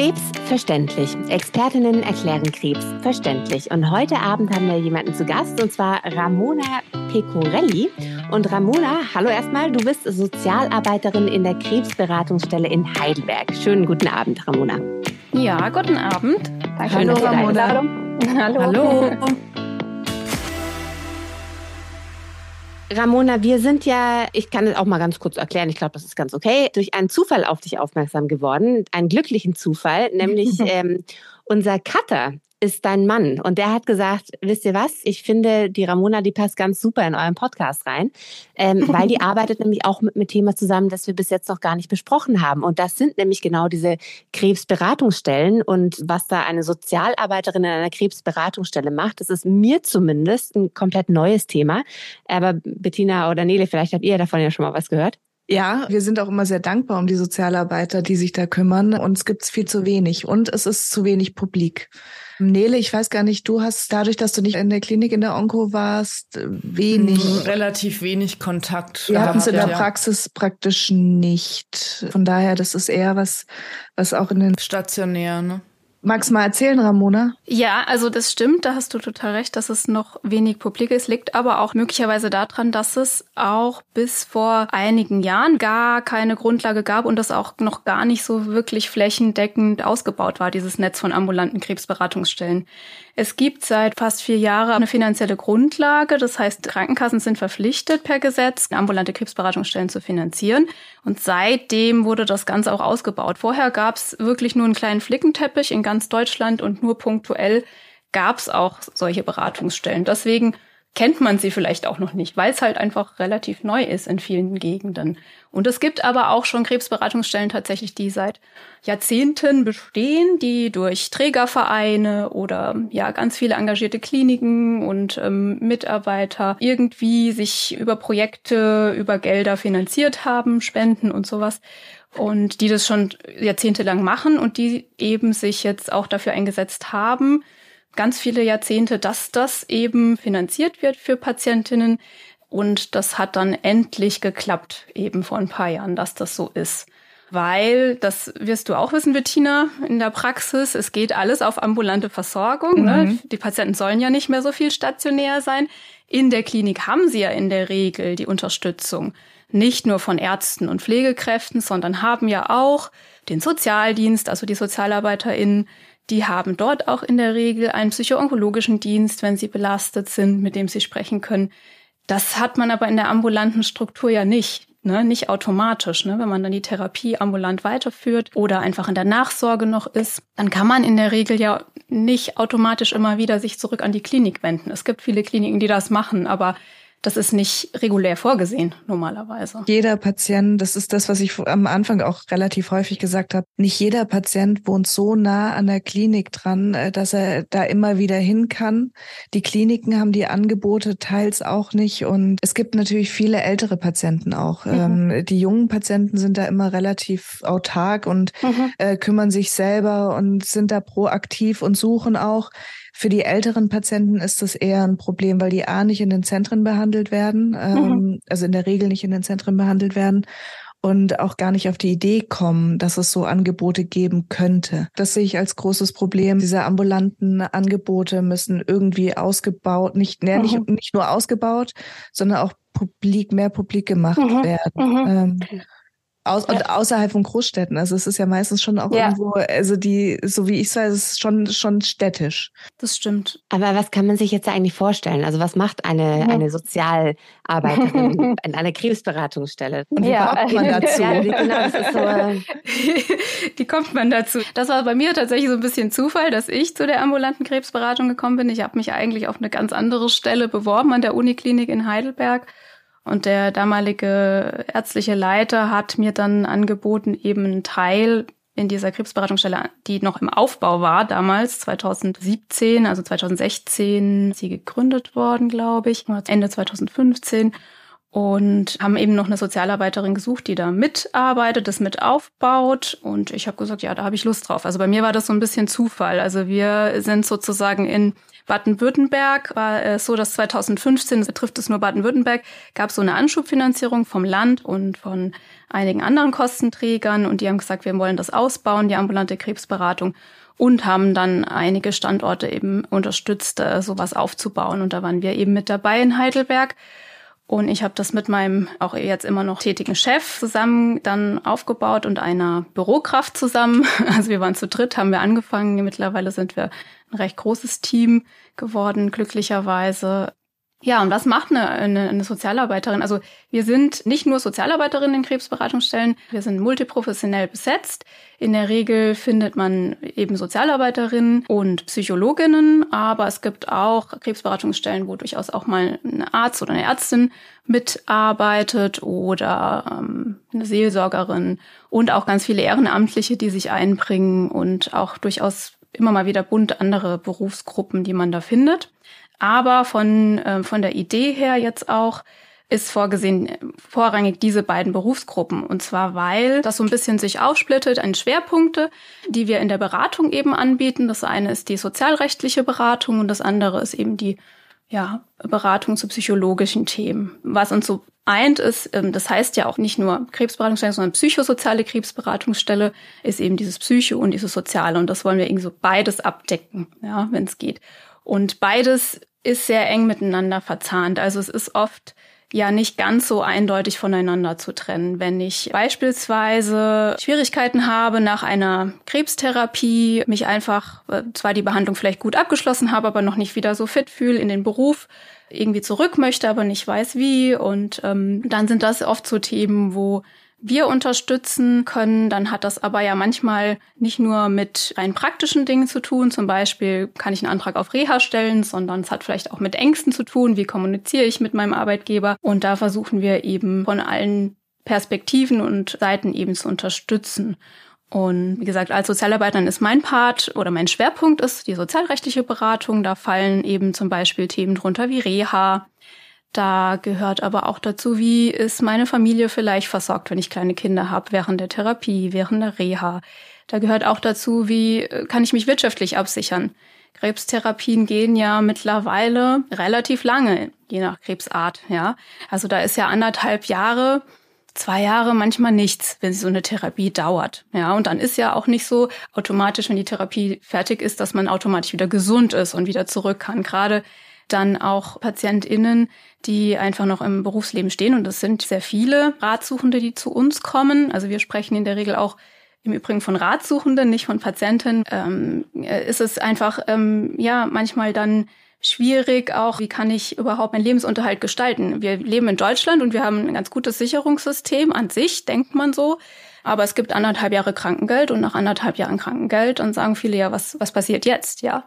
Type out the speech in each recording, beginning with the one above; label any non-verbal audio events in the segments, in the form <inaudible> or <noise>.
Krebs verständlich. Expertinnen erklären Krebs verständlich. Und heute Abend haben wir jemanden zu Gast, und zwar Ramona Pecorelli. Und Ramona, hallo erstmal, du bist Sozialarbeiterin in der Krebsberatungsstelle in Heidelberg. Schönen guten Abend, Ramona. Ja, guten Abend. Danke Hallo, Ramona. Hallo. Hallo. <laughs> Ramona, wir sind ja, ich kann es auch mal ganz kurz erklären, ich glaube, das ist ganz okay, durch einen Zufall auf dich aufmerksam geworden, einen glücklichen Zufall, nämlich <laughs> ähm, unser Cutter ist dein Mann. Und der hat gesagt, wisst ihr was? Ich finde, die Ramona, die passt ganz super in euren Podcast rein, ähm, <laughs> weil die arbeitet nämlich auch mit einem Thema zusammen, das wir bis jetzt noch gar nicht besprochen haben. Und das sind nämlich genau diese Krebsberatungsstellen. Und was da eine Sozialarbeiterin in einer Krebsberatungsstelle macht, das ist mir zumindest ein komplett neues Thema. Aber Bettina oder Nele, vielleicht habt ihr davon ja schon mal was gehört. Ja, wir sind auch immer sehr dankbar um die Sozialarbeiter, die sich da kümmern. Uns gibt's viel zu wenig und es ist zu wenig publik. Nele, ich weiß gar nicht, du hast dadurch, dass du nicht in der Klinik in der Onko warst, wenig. Hm, relativ wenig Kontakt. Wir hatten es in der Praxis praktisch nicht. Von daher, das ist eher was, was auch in den stationär, ne? Magst du mal erzählen, Ramona? Ja, also das stimmt, da hast du total recht, dass es noch wenig publik ist, liegt aber auch möglicherweise daran, dass es auch bis vor einigen Jahren gar keine Grundlage gab und das auch noch gar nicht so wirklich flächendeckend ausgebaut war, dieses Netz von ambulanten Krebsberatungsstellen. Es gibt seit fast vier Jahren eine finanzielle Grundlage. Das heißt, Krankenkassen sind verpflichtet per Gesetz, ambulante Krebsberatungsstellen zu finanzieren. Und seitdem wurde das Ganze auch ausgebaut. Vorher gab es wirklich nur einen kleinen Flickenteppich in ganz Deutschland und nur punktuell gab es auch solche Beratungsstellen. Deswegen kennt man sie vielleicht auch noch nicht, weil es halt einfach relativ neu ist in vielen Gegenden. Und es gibt aber auch schon Krebsberatungsstellen tatsächlich, die seit Jahrzehnten bestehen, die durch Trägervereine oder ja ganz viele engagierte Kliniken und ähm, Mitarbeiter irgendwie sich über Projekte, über Gelder finanziert haben, Spenden und sowas. Und die das schon jahrzehntelang machen und die eben sich jetzt auch dafür eingesetzt haben, ganz viele Jahrzehnte, dass das eben finanziert wird für Patientinnen. Und das hat dann endlich geklappt, eben vor ein paar Jahren, dass das so ist. Weil, das wirst du auch wissen, Bettina, in der Praxis, es geht alles auf ambulante Versorgung. Ne? Mhm. Ne? Die Patienten sollen ja nicht mehr so viel stationär sein. In der Klinik haben sie ja in der Regel die Unterstützung. Nicht nur von Ärzten und Pflegekräften, sondern haben ja auch den Sozialdienst, also die SozialarbeiterInnen, die haben dort auch in der Regel einen psychoonkologischen Dienst, wenn sie belastet sind, mit dem sie sprechen können. Das hat man aber in der ambulanten Struktur ja nicht. Ne, nicht automatisch. Ne? Wenn man dann die Therapie ambulant weiterführt oder einfach in der Nachsorge noch ist, dann kann man in der Regel ja nicht automatisch immer wieder sich zurück an die Klinik wenden. Es gibt viele Kliniken, die das machen, aber das ist nicht regulär vorgesehen normalerweise. Jeder Patient, das ist das, was ich am Anfang auch relativ häufig gesagt habe, nicht jeder Patient wohnt so nah an der Klinik dran, äh, dass er da immer wieder hin kann. Die Kliniken haben die Angebote teils auch nicht und es gibt natürlich viele ältere Patienten auch. Mhm. Ähm, die jungen Patienten sind da immer relativ autark und mhm. äh, kümmern sich selber und sind da proaktiv und suchen auch für die älteren Patienten ist das eher ein Problem, weil die A nicht in den Zentren behandelt werden, ähm, mhm. also in der Regel nicht in den Zentren behandelt werden und auch gar nicht auf die Idee kommen, dass es so Angebote geben könnte. Das sehe ich als großes Problem. Diese ambulanten Angebote müssen irgendwie ausgebaut, nicht, nee, nicht, mhm. nicht nur ausgebaut, sondern auch publik, mehr publik gemacht mhm. werden. Mhm. Ähm, aus, ja. Und außerhalb von Großstädten. Also es ist ja meistens schon auch ja. irgendwo, also die, so wie ich sage, es ist schon, schon städtisch. Das stimmt. Aber was kann man sich jetzt eigentlich vorstellen? Also was macht eine, mhm. eine Sozialarbeiterin <laughs> in einer Krebsberatungsstelle? Und wie ja. kommt man dazu? ja, <laughs> genau, das ist so. <laughs> die kommt man dazu. Das war bei mir tatsächlich so ein bisschen Zufall, dass ich zu der ambulanten Krebsberatung gekommen bin. Ich habe mich eigentlich auf eine ganz andere Stelle beworben an der Uniklinik in Heidelberg und der damalige ärztliche Leiter hat mir dann angeboten, eben einen Teil in dieser Krebsberatungsstelle, die noch im Aufbau war, damals 2017, also 2016, sie gegründet worden, glaube ich, Ende 2015 und haben eben noch eine Sozialarbeiterin gesucht, die da mitarbeitet, das mit aufbaut. Und ich habe gesagt, ja, da habe ich Lust drauf. Also bei mir war das so ein bisschen Zufall. Also wir sind sozusagen in Baden-Württemberg war es so, dass 2015, das betrifft es nur Baden-Württemberg, gab es so eine Anschubfinanzierung vom Land und von einigen anderen Kostenträgern und die haben gesagt, wir wollen das ausbauen, die ambulante Krebsberatung und haben dann einige Standorte eben unterstützt, äh, sowas aufzubauen. Und da waren wir eben mit dabei in Heidelberg. Und ich habe das mit meinem auch jetzt immer noch tätigen Chef zusammen dann aufgebaut und einer Bürokraft zusammen. <laughs> Also wir waren zu dritt, haben wir angefangen. Mittlerweile sind wir ein recht großes Team geworden, glücklicherweise. Ja, und was macht eine, eine, eine Sozialarbeiterin? Also wir sind nicht nur Sozialarbeiterinnen in Krebsberatungsstellen, wir sind multiprofessionell besetzt. In der Regel findet man eben Sozialarbeiterinnen und Psychologinnen, aber es gibt auch Krebsberatungsstellen, wo durchaus auch mal ein Arzt oder eine Ärztin mitarbeitet oder ähm, eine Seelsorgerin und auch ganz viele Ehrenamtliche, die sich einbringen und auch durchaus immer mal wieder bunt andere Berufsgruppen, die man da findet. Aber von, äh, von der Idee her jetzt auch ist vorgesehen vorrangig diese beiden Berufsgruppen. Und zwar, weil das so ein bisschen sich aufsplittet in Schwerpunkte, die wir in der Beratung eben anbieten. Das eine ist die sozialrechtliche Beratung und das andere ist eben die ja, Beratung zu psychologischen Themen. Was uns so eint ist, ähm, das heißt ja auch nicht nur Krebsberatungsstelle, sondern psychosoziale Krebsberatungsstelle ist eben dieses Psycho und dieses Soziale. Und das wollen wir irgendwie so beides abdecken, ja, wenn es geht. Und beides ist sehr eng miteinander verzahnt. Also es ist oft ja nicht ganz so eindeutig voneinander zu trennen. Wenn ich beispielsweise Schwierigkeiten habe nach einer Krebstherapie, mich einfach äh, zwar die Behandlung vielleicht gut abgeschlossen habe, aber noch nicht wieder so fit fühle in den Beruf, irgendwie zurück möchte, aber nicht weiß wie. Und ähm, dann sind das oft so Themen, wo wir unterstützen können, dann hat das aber ja manchmal nicht nur mit rein praktischen Dingen zu tun. Zum Beispiel kann ich einen Antrag auf Reha stellen, sondern es hat vielleicht auch mit Ängsten zu tun. Wie kommuniziere ich mit meinem Arbeitgeber? Und da versuchen wir eben von allen Perspektiven und Seiten eben zu unterstützen. Und wie gesagt, als Sozialarbeiterin ist mein Part oder mein Schwerpunkt ist die sozialrechtliche Beratung. Da fallen eben zum Beispiel Themen drunter wie Reha, da gehört aber auch dazu, wie ist meine Familie vielleicht versorgt, wenn ich kleine Kinder habe, während der Therapie, während der Reha. Da gehört auch dazu, wie äh, kann ich mich wirtschaftlich absichern. Krebstherapien gehen ja mittlerweile relativ lange, je nach Krebsart, ja. Also da ist ja anderthalb Jahre, zwei Jahre manchmal nichts, wenn so eine Therapie dauert, ja. Und dann ist ja auch nicht so automatisch, wenn die Therapie fertig ist, dass man automatisch wieder gesund ist und wieder zurück kann. Gerade dann auch PatientInnen, die einfach noch im Berufsleben stehen. Und das sind sehr viele Ratsuchende, die zu uns kommen. Also wir sprechen in der Regel auch im Übrigen von Ratsuchenden, nicht von Patienten. Ähm, ist es einfach, ähm, ja, manchmal dann schwierig auch, wie kann ich überhaupt meinen Lebensunterhalt gestalten. Wir leben in Deutschland und wir haben ein ganz gutes Sicherungssystem an sich, denkt man so. Aber es gibt anderthalb Jahre Krankengeld und nach anderthalb Jahren Krankengeld dann sagen viele ja, was, was passiert jetzt, ja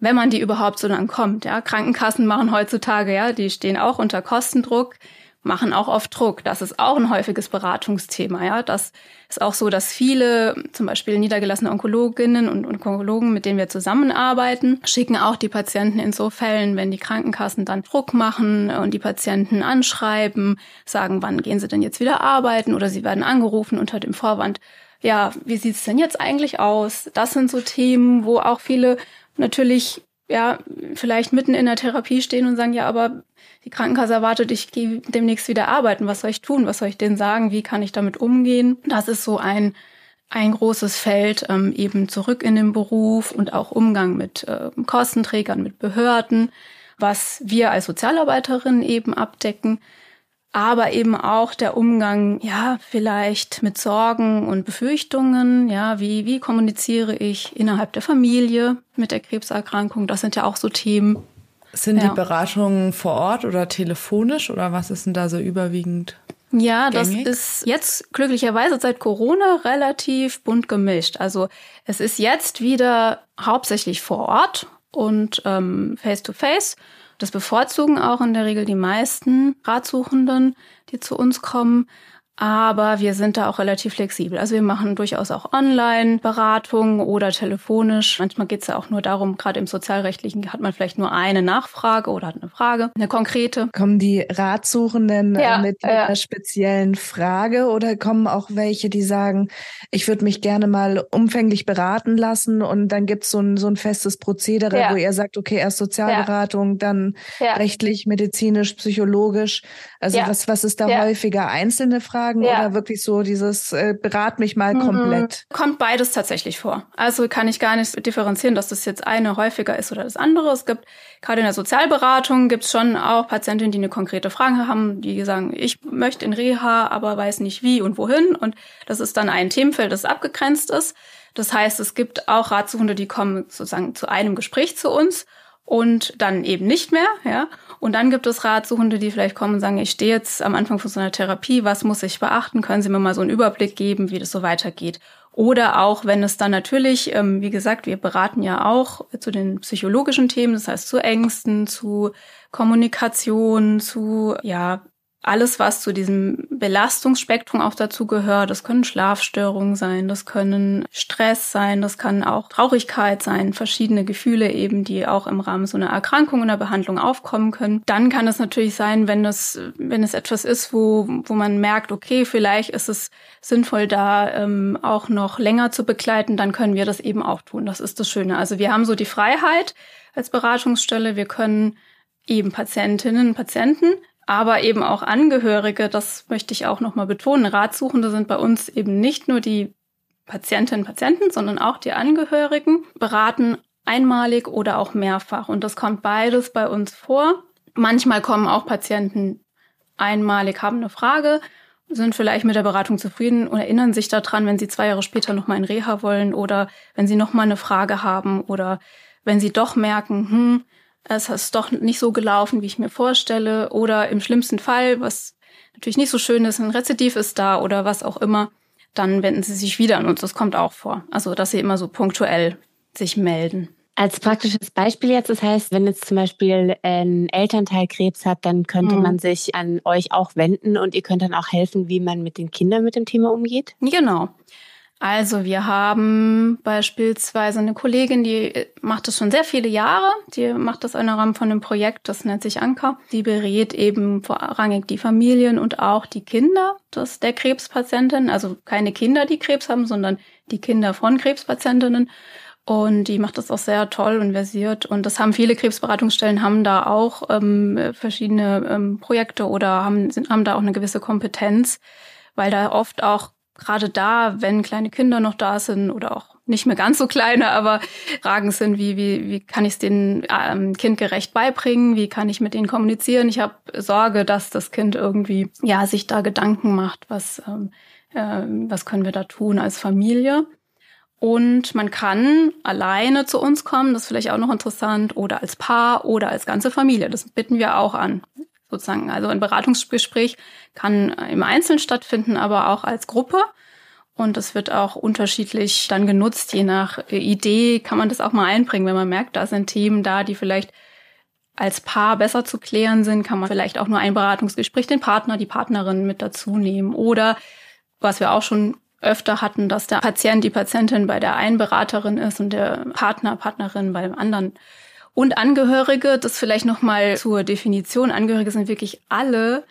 wenn man die überhaupt so dann kommt. Ja, Krankenkassen machen heutzutage, ja, die stehen auch unter Kostendruck, machen auch oft Druck. Das ist auch ein häufiges Beratungsthema. Ja, das ist auch so, dass viele, zum Beispiel niedergelassene Onkologinnen und Onkologen, mit denen wir zusammenarbeiten, schicken auch die Patienten in so Fällen, wenn die Krankenkassen dann Druck machen und die Patienten anschreiben, sagen, wann gehen sie denn jetzt wieder arbeiten oder sie werden angerufen unter dem Vorwand, ja, wie sieht's denn jetzt eigentlich aus? Das sind so Themen, wo auch viele natürlich ja vielleicht mitten in der Therapie stehen und sagen, ja, aber die Krankenkasse erwartet, ich gehe demnächst wieder arbeiten. Was soll ich tun? Was soll ich denen sagen? Wie kann ich damit umgehen? Das ist so ein ein großes Feld ähm, eben zurück in den Beruf und auch Umgang mit äh, Kostenträgern, mit Behörden, was wir als Sozialarbeiterin eben abdecken aber eben auch der Umgang, ja, vielleicht mit Sorgen und Befürchtungen, ja, wie, wie kommuniziere ich innerhalb der Familie mit der Krebserkrankung? Das sind ja auch so Themen. Sind ja. die Beratungen vor Ort oder telefonisch oder was ist denn da so überwiegend? Ja, das gängig? ist jetzt glücklicherweise seit Corona relativ bunt gemischt. Also es ist jetzt wieder hauptsächlich vor Ort und ähm, face to face. Das bevorzugen auch in der Regel die meisten Ratsuchenden, die zu uns kommen. Aber wir sind da auch relativ flexibel. Also wir machen durchaus auch Online-Beratungen oder telefonisch. Manchmal geht es ja auch nur darum, gerade im sozialrechtlichen hat man vielleicht nur eine Nachfrage oder hat eine Frage, eine konkrete. Kommen die Ratsuchenden äh, ja, mit, ja. einer speziellen Frage oder kommen auch welche, die sagen, ich würde mich gerne mal umfänglich beraten lassen und dann gibt es so ein, so ein festes Prozedere, ja. wo ihr sagt, okay, erst Sozialberatung, dann rechtlich, medizinisch, psychologisch. Also was, was ist da häufiger? Einzelne Fragen? Fragen ja. oder wirklich so dieses äh, berat mich mal mhm. komplett? Kommt beides tatsächlich vor. Also kann ich gar nicht differenzieren, dass das jetzt eine häufiger ist oder das andere. Es gibt gerade in der Sozialberatung gibt es schon auch Patientinnen, die eine konkrete Frage haben, die sagen, ich möchte in Reha, aber weiß nicht wie und wohin. Und das ist dann ein Themenfeld, das abgegrenzt ist. Das heißt, es gibt auch Ratsuchende, die kommen sozusagen zu einem Gespräch zu uns und dann eben nicht mehr, ja. Und dann gibt es Ratsuchende, die vielleicht kommen und sagen, ich stehe jetzt am Anfang von so einer Therapie, was muss ich beachten? Können Sie mir mal so einen Überblick geben, wie das so weitergeht? Oder auch, wenn es dann natürlich, ähm, wie gesagt, wir beraten ja auch zu den psychologischen Themen, das heißt zu Ängsten, zu Kommunikation, zu ja alles, was zu diesem Belastungsspektrum auch dazu gehört. Das können Schlafstörungen sein, das können Stress sein, das kann auch Traurigkeit sein, verschiedene Gefühle eben, die auch im Rahmen so einer Erkrankung oder Behandlung aufkommen können. Dann kann es natürlich sein, wenn es, wenn es etwas ist, wo, wo man merkt, okay, vielleicht ist es sinnvoll, da ähm, auch noch länger zu begleiten, dann können wir das eben auch tun. Das ist das Schöne. Also wir haben so die Freiheit als Beratungsstelle. Wir können eben Patientinnen und Patienten aber eben auch Angehörige, das möchte ich auch nochmal betonen. Ratsuchende sind bei uns eben nicht nur die Patientinnen und Patienten, sondern auch die Angehörigen, beraten einmalig oder auch mehrfach. Und das kommt beides bei uns vor. Manchmal kommen auch Patienten einmalig, haben eine Frage, sind vielleicht mit der Beratung zufrieden und erinnern sich daran, wenn sie zwei Jahre später nochmal in Reha wollen oder wenn sie nochmal eine Frage haben oder wenn sie doch merken, hm, es ist doch nicht so gelaufen, wie ich mir vorstelle. Oder im schlimmsten Fall, was natürlich nicht so schön ist, ein Rezidiv ist da oder was auch immer, dann wenden sie sich wieder an uns. Das kommt auch vor. Also, dass sie immer so punktuell sich melden. Als praktisches Beispiel jetzt, das heißt, wenn jetzt zum Beispiel ein Elternteil Krebs hat, dann könnte mhm. man sich an euch auch wenden und ihr könnt dann auch helfen, wie man mit den Kindern mit dem Thema umgeht? Genau. Also wir haben beispielsweise eine Kollegin, die äh, macht das schon sehr viele Jahre. Die macht das im Rahmen von einem Projekt, das nennt sich Anker. Die berät eben vorrangig die Familien und auch die Kinder des, der Krebspatientin. Also keine Kinder, die Krebs haben, sondern die Kinder von Krebspatientinnen. Und die macht das auch sehr toll und versiert. Und das haben viele Krebsberatungsstellen, haben da auch ähm, verschiedene ähm, Projekte oder haben, sind, haben da auch eine gewisse Kompetenz, weil da oft auch gerade da, wenn kleine Kinder noch da sind oder auch nicht mehr ganz so kleine, aber Fragen sind, wie, wie, wie kann ich es dem ähm, Kind gerecht beibringen, wie kann ich mit denen kommunizieren. Ich habe Sorge, dass das Kind irgendwie ja sich da Gedanken macht, was, ähm, äh, was können wir da tun als Familie. Und man kann alleine zu uns kommen, das ist vielleicht auch noch interessant, oder als Paar oder als ganze Familie. Das bitten wir auch an sozusagen. Also ein Beratungsgespräch kann im Einzelnen stattfinden, aber auch als Gruppe. Und es wird auch unterschiedlich dann genutzt, je nach Idee kann man das auch mal einbringen, wenn man merkt, da sind Themen da, die vielleicht als Paar besser zu klären sind, kann man vielleicht auch nur ein Beratungsgespräch den Partner, die Partnerin mit dazu nehmen. Oder was wir auch schon öfter hatten, dass der Patient, die Patientin bei der einen Beraterin ist und der Partner, Partnerin beim anderen und Angehörige, das vielleicht nochmal zur Definition. Angehörige sind wirklich alle,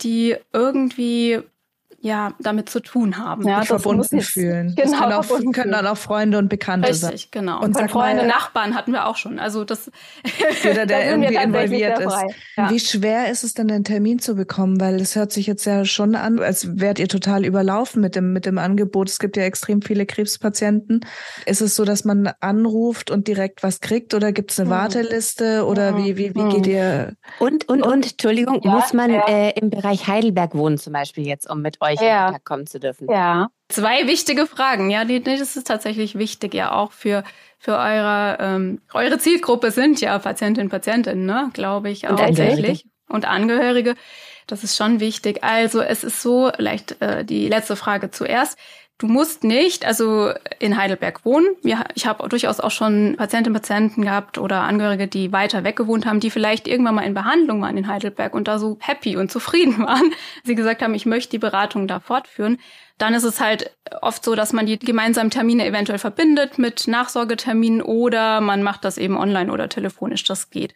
die irgendwie ja, damit zu tun haben. Ja, verbunden fühlen. Genau, das können, auch, <laughs> können dann auch Freunde und Bekannte Richtig, sein. Richtig, genau. Und, und Freunde, mal, Nachbarn hatten wir auch schon. Also das <laughs> jeder, <laughs> der irgendwie involviert ist. Ja. Wie schwer ist es denn, einen Termin zu bekommen? Weil es hört sich jetzt ja schon an, als wärt ihr total überlaufen mit dem, mit dem Angebot. Es gibt ja extrem viele Krebspatienten. Ist es so, dass man anruft und direkt was kriegt oder gibt es eine hm. Warteliste oder hm. wie, wie, wie geht ihr? Und, und, und, Entschuldigung, ja, muss man äh, im Bereich Heidelberg wohnen zum Beispiel jetzt, um mit euch euch ja. in Kontakt kommen zu dürfen. Ja. Zwei wichtige Fragen. Ja, das ist tatsächlich wichtig, ja auch für für eure ähm, eure Zielgruppe sind ja Patientinnen, Patientinnen, ne, glaube ich auch und tatsächlich und Angehörige. Das ist schon wichtig. Also es ist so, vielleicht äh, die letzte Frage zuerst. Du musst nicht, also in Heidelberg wohnen. Ja, ich habe durchaus auch schon Patientinnen und Patienten gehabt oder Angehörige, die weiter weg gewohnt haben, die vielleicht irgendwann mal in Behandlung waren in Heidelberg und da so happy und zufrieden <laughs> waren. Sie gesagt haben, ich möchte die Beratung da fortführen. Dann ist es halt oft so, dass man die gemeinsamen Termine eventuell verbindet mit Nachsorgeterminen oder man macht das eben online oder telefonisch. Das geht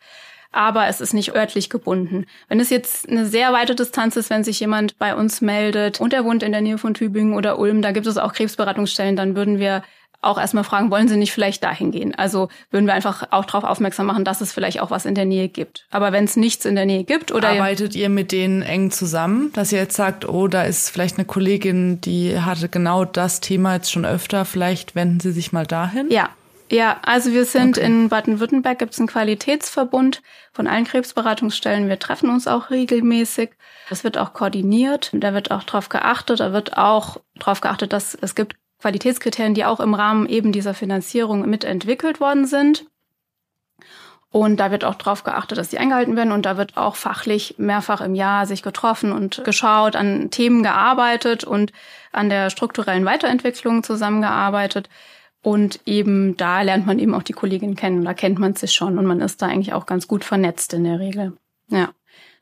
aber es ist nicht örtlich gebunden. Wenn es jetzt eine sehr weite Distanz ist, wenn sich jemand bei uns meldet und er wohnt in der Nähe von Tübingen oder Ulm, da gibt es auch Krebsberatungsstellen, dann würden wir auch erstmal fragen, wollen Sie nicht vielleicht dahin gehen? Also würden wir einfach auch darauf aufmerksam machen, dass es vielleicht auch was in der Nähe gibt. Aber wenn es nichts in der Nähe gibt oder arbeitet ihr mit denen eng zusammen, dass ihr jetzt sagt, oh, da ist vielleicht eine Kollegin, die hatte genau das Thema jetzt schon öfter, vielleicht wenden Sie sich mal dahin? Ja, ja, also wir sind okay. in Baden-Württemberg, gibt es einen Qualitätsverbund von allen Krebsberatungsstellen. Wir treffen uns auch regelmäßig. Das wird auch koordiniert. Da wird auch darauf geachtet. Da wird auch darauf geachtet, dass es gibt Qualitätskriterien, die auch im Rahmen eben dieser Finanzierung mitentwickelt worden sind. Und da wird auch darauf geachtet, dass die eingehalten werden. Und da wird auch fachlich mehrfach im Jahr sich getroffen und geschaut, an Themen gearbeitet und an der strukturellen Weiterentwicklung zusammengearbeitet. Und eben da lernt man eben auch die Kollegin kennen. Da kennt man sich schon und man ist da eigentlich auch ganz gut vernetzt in der Regel. Ja.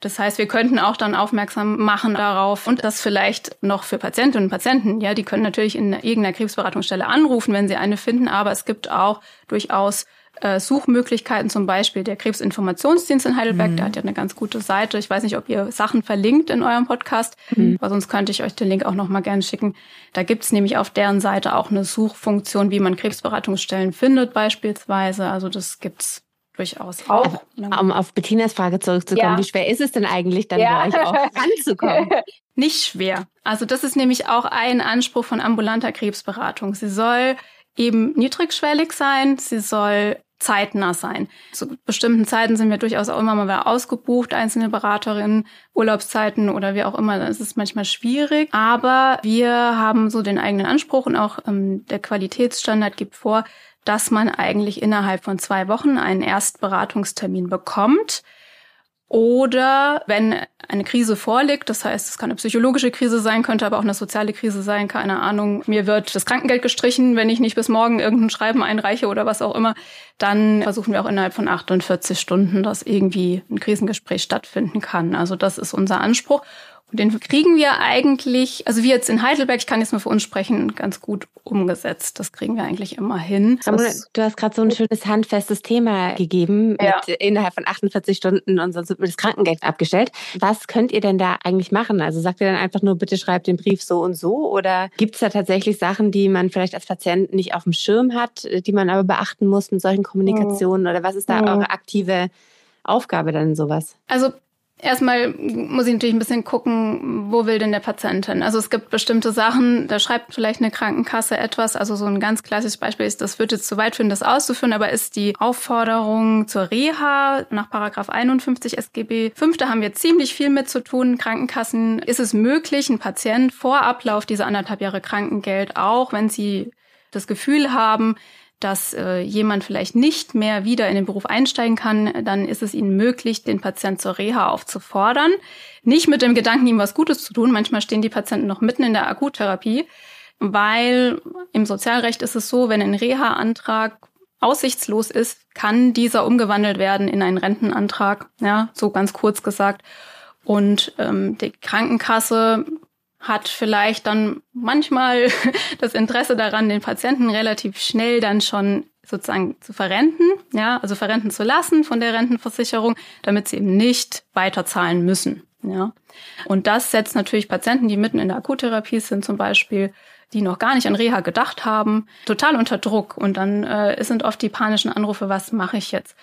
Das heißt, wir könnten auch dann aufmerksam machen darauf und das vielleicht noch für Patientinnen und Patienten. Ja, die können natürlich in irgendeiner Krebsberatungsstelle anrufen, wenn sie eine finden, aber es gibt auch durchaus äh, Suchmöglichkeiten, zum Beispiel der Krebsinformationsdienst in Heidelberg, mhm. der hat ja eine ganz gute Seite. Ich weiß nicht, ob ihr Sachen verlinkt in eurem Podcast, mhm. aber sonst könnte ich euch den Link auch noch mal gerne schicken. Da gibt's nämlich auf deren Seite auch eine Suchfunktion, wie man Krebsberatungsstellen findet beispielsweise. Also das gibt's durchaus auch. Um auf Bettinas Frage zurückzukommen, ja. wie schwer ist es denn eigentlich, dann ja. bei euch auch ranzukommen? <laughs> Nicht schwer. Also das ist nämlich auch ein Anspruch von ambulanter Krebsberatung. Sie soll eben niedrigschwellig sein, sie soll zeitnah sein. Zu bestimmten Zeiten sind wir durchaus auch immer mal wieder ausgebucht, einzelne Beraterinnen, Urlaubszeiten oder wie auch immer. Das ist manchmal schwierig. Aber wir haben so den eigenen Anspruch und auch ähm, der Qualitätsstandard gibt vor, dass man eigentlich innerhalb von zwei Wochen einen Erstberatungstermin bekommt. Oder wenn eine Krise vorliegt, das heißt, es kann eine psychologische Krise sein, könnte aber auch eine soziale Krise sein, keine Ahnung, mir wird das Krankengeld gestrichen, wenn ich nicht bis morgen irgendein Schreiben einreiche oder was auch immer, dann versuchen wir auch innerhalb von 48 Stunden, dass irgendwie ein Krisengespräch stattfinden kann. Also das ist unser Anspruch. Und den kriegen wir eigentlich, also wir jetzt in Heidelberg, ich kann jetzt nur für uns sprechen, ganz gut umgesetzt. Das kriegen wir eigentlich immer hin. Samuel, du hast gerade so ein schönes handfestes Thema gegeben, ja. mit innerhalb von 48 Stunden und sonst wird mir das Krankengeld abgestellt. Was könnt ihr denn da eigentlich machen? Also sagt ihr dann einfach nur, bitte schreibt den Brief so und so? Oder gibt es da tatsächlich Sachen, die man vielleicht als Patient nicht auf dem Schirm hat, die man aber beachten muss in solchen Kommunikationen? Mhm. Oder was ist da mhm. eure aktive Aufgabe dann in sowas? Also Erstmal muss ich natürlich ein bisschen gucken, wo will denn der Patient hin? Also es gibt bestimmte Sachen, da schreibt vielleicht eine Krankenkasse etwas. Also so ein ganz klassisches Beispiel ist, das wird jetzt zu weit führen, das auszuführen, aber ist die Aufforderung zur Reha nach Paragraph 51 SGB 5, da haben wir ziemlich viel mit zu tun. Krankenkassen ist es möglich, ein Patient vor Ablauf dieser anderthalb Jahre Krankengeld, auch wenn sie das Gefühl haben, dass äh, jemand vielleicht nicht mehr wieder in den Beruf einsteigen kann, dann ist es ihnen möglich, den Patient zur Reha aufzufordern. Nicht mit dem Gedanken, ihm was Gutes zu tun. Manchmal stehen die Patienten noch mitten in der Akuttherapie, weil im Sozialrecht ist es so, wenn ein Reha-Antrag aussichtslos ist, kann dieser umgewandelt werden in einen Rentenantrag, ja, so ganz kurz gesagt. Und ähm, die Krankenkasse hat vielleicht dann manchmal <laughs> das Interesse daran, den Patienten relativ schnell dann schon sozusagen zu verrenten, ja, also verrenten zu lassen von der Rentenversicherung, damit sie eben nicht weiterzahlen müssen, ja. Und das setzt natürlich Patienten, die mitten in der Akuttherapie sind zum Beispiel, die noch gar nicht an Reha gedacht haben, total unter Druck. Und dann äh, sind oft die panischen Anrufe, was mache ich jetzt?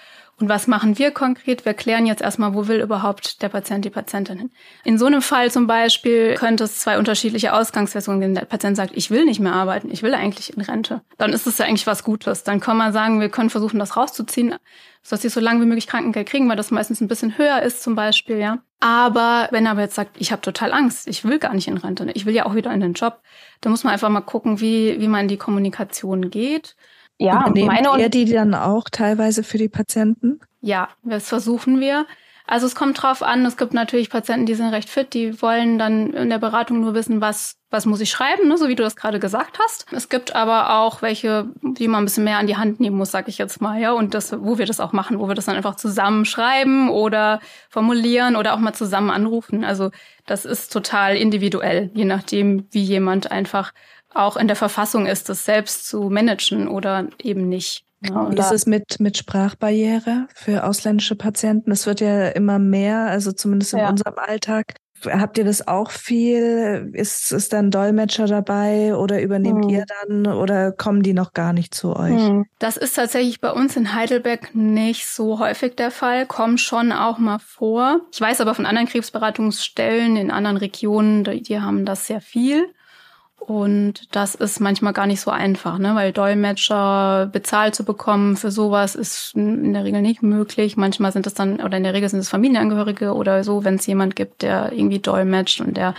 Und was machen wir konkret? Wir klären jetzt erstmal, wo will überhaupt der Patient, die Patientin hin. In so einem Fall zum Beispiel könnte es zwei unterschiedliche Ausgangsversionen geben. Der Patient sagt, ich will nicht mehr arbeiten, ich will eigentlich in Rente. Dann ist es ja eigentlich was Gutes. Dann kann man sagen, wir können versuchen, das rauszuziehen, sodass sie so lange wie möglich Krankengeld kriegen, weil das meistens ein bisschen höher ist zum Beispiel, ja. Aber wenn er aber jetzt sagt, ich habe total Angst, ich will gar nicht in Rente, ich will ja auch wieder in den Job, dann muss man einfach mal gucken, wie, wie man in die Kommunikation geht. Ja, Übernehmen meine und ihr die dann auch teilweise für die Patienten? Ja, das versuchen wir. Also es kommt drauf an, es gibt natürlich Patienten, die sind recht fit, die wollen dann in der Beratung nur wissen, was, was muss ich schreiben, ne, so wie du das gerade gesagt hast. Es gibt aber auch welche, die man ein bisschen mehr an die Hand nehmen muss, sag ich jetzt mal, ja, und das, wo wir das auch machen, wo wir das dann einfach zusammen schreiben oder formulieren oder auch mal zusammen anrufen. Also das ist total individuell, je nachdem, wie jemand einfach auch in der Verfassung ist, das selbst zu managen oder eben nicht. Ja, und ist es mit, mit Sprachbarriere für ausländische Patienten? Es wird ja immer mehr, also zumindest in ja. unserem Alltag. Habt ihr das auch viel? Ist, ist dann Dolmetscher dabei oder übernehmt hm. ihr dann oder kommen die noch gar nicht zu euch? Hm. Das ist tatsächlich bei uns in Heidelberg nicht so häufig der Fall, kommt schon auch mal vor. Ich weiß aber von anderen Krebsberatungsstellen in anderen Regionen, die haben das sehr viel. Und das ist manchmal gar nicht so einfach, ne? weil Dolmetscher bezahlt zu bekommen für sowas ist in der Regel nicht möglich. Manchmal sind es dann, oder in der Regel sind es Familienangehörige oder so, wenn es jemand gibt, der irgendwie dolmetscht und der